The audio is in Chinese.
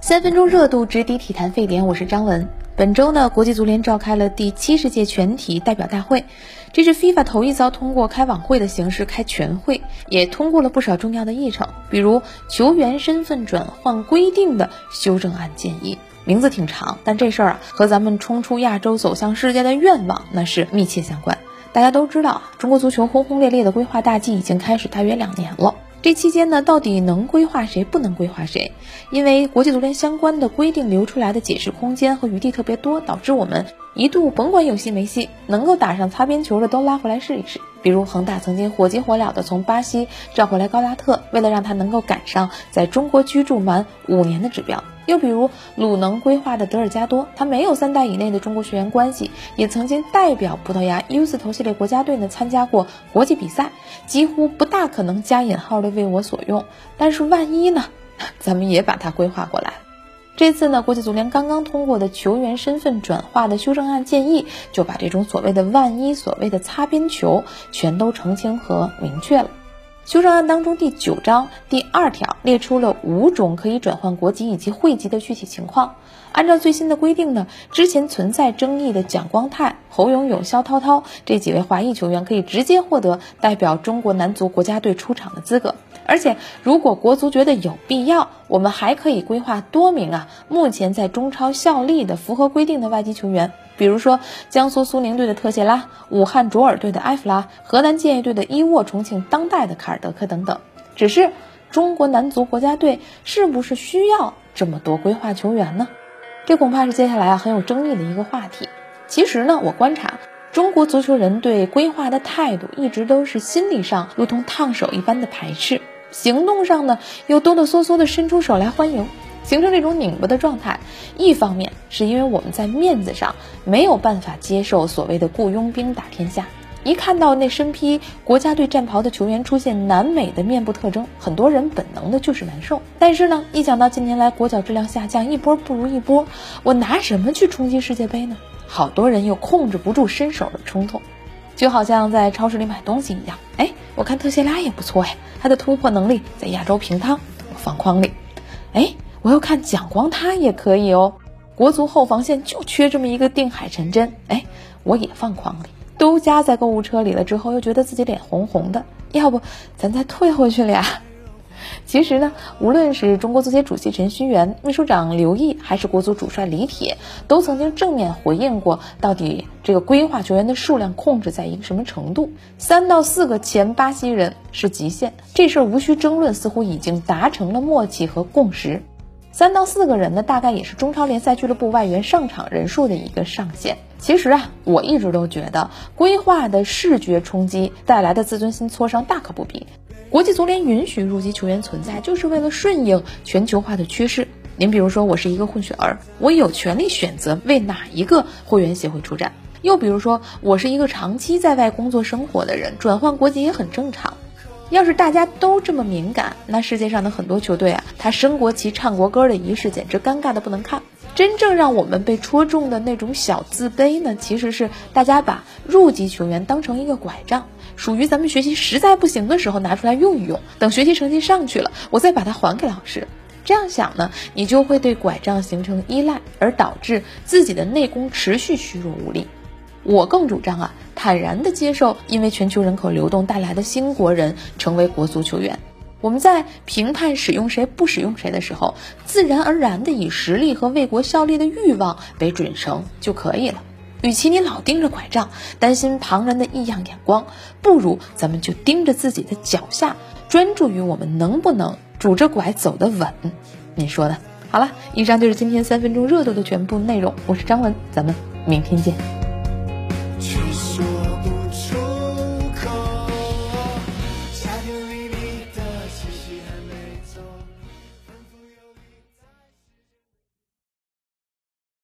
三分钟热度直抵体坛沸点，我是张文。本周呢，国际足联召开了第七十届全体代表大会，这是 FIFA 头一遭通过开网会的形式开全会，也通过了不少重要的议程，比如球员身份转换规定的修正案建议，名字挺长，但这事儿啊和咱们冲出亚洲走向世界的愿望那是密切相关。大家都知道，中国足球轰轰烈烈的规划大计已经开始大约两年了。这期间呢，到底能规划谁，不能规划谁？因为国际足联相关的规定留出来的解释空间和余地特别多，导致我们一度甭管有戏没戏，能够打上擦边球的都拉回来试一试。比如恒大曾经火急火燎的从巴西召回来高拉特，为了让他能够赶上在中国居住满五年的指标。又比如鲁能规划的德尔加多，他没有三代以内的中国学员关系，也曾经代表葡萄牙 U 字头系列国家队呢参加过国际比赛，几乎不大可能加引号的为我所用。但是万一呢？咱们也把它规划过来。这次呢，国际足联刚刚通过的球员身份转化的修正案建议，就把这种所谓的万一、所谓的擦边球，全都澄清和明确了。修正案当中第九章第二条列出了五种可以转换国籍以及汇籍的具体情况。按照最新的规定呢，之前存在争议的蒋光太、侯永永、肖涛涛这几位华裔球员可以直接获得代表中国男足国家队出场的资格。而且，如果国足觉得有必要，我们还可以规划多名啊目前在中超效力的符合规定的外籍球员。比如说，江苏苏宁队的特谢拉、武汉卓尔队的埃弗拉、河南建业队的伊沃、重庆当代的卡尔德克等等。只是中国男足国家队是不是需要这么多规划球员呢？这恐怕是接下来啊很有争议的一个话题。其实呢，我观察中国足球人对规划的态度一直都是心理上如同烫手一般的排斥，行动上呢又哆哆嗦嗦的伸出手来欢迎。形成这种拧巴的状态，一方面是因为我们在面子上没有办法接受所谓的雇佣兵打天下，一看到那身披国家队战袍的球员出现南美的面部特征，很多人本能的就是难受。但是呢，一想到近年来国脚质量下降，一波不如一波，我拿什么去冲击世界杯呢？好多人又控制不住伸手的冲动，就好像在超市里买东西一样。哎，我看特谢拉也不错呀，他的突破能力在亚洲平汤，我放筐里。哎。我要看蒋光，他也可以哦。国足后防线就缺这么一个定海神针，哎，我也放筐里，都加在购物车里了。之后又觉得自己脸红红的，要不咱再退回去俩？其实呢，无论是中国足协主席陈戌源、秘书长刘毅，还是国足主帅李铁，都曾经正面回应过，到底这个规划球员的数量控制在一个什么程度？三到四个前巴西人是极限，这事儿无需争论，似乎已经达成了默契和共识。三到四个人呢，大概也是中超联赛俱乐部外援上场人数的一个上限。其实啊，我一直都觉得规划的视觉冲击带来的自尊心挫伤大可不必。国际足联允许入籍球员存在，就是为了顺应全球化的趋势。您比如说，我是一个混血儿，我有权利选择为哪一个会员协会出战。又比如说，我是一个长期在外工作生活的人，转换国籍也很正常。要是大家都这么敏感，那世界上的很多球队啊，他升国旗、唱国歌的仪式简直尴尬的不能看。真正让我们被戳中的那种小自卑呢，其实是大家把入籍球员当成一个拐杖，属于咱们学习实在不行的时候拿出来用一用，等学习成绩上去了，我再把它还给老师。这样想呢，你就会对拐杖形成依赖，而导致自己的内功持续虚弱无力。我更主张啊，坦然地接受因为全球人口流动带来的新国人成为国足球员。我们在评判使用谁不使用谁的时候，自然而然地以实力和为国效力的欲望为准绳就可以了。与其你老盯着拐杖，担心旁人的异样眼光，不如咱们就盯着自己的脚下，专注于我们能不能拄着拐走得稳。你说的好了，以上就是今天三分钟热度的全部内容。我是张文，咱们。明天见。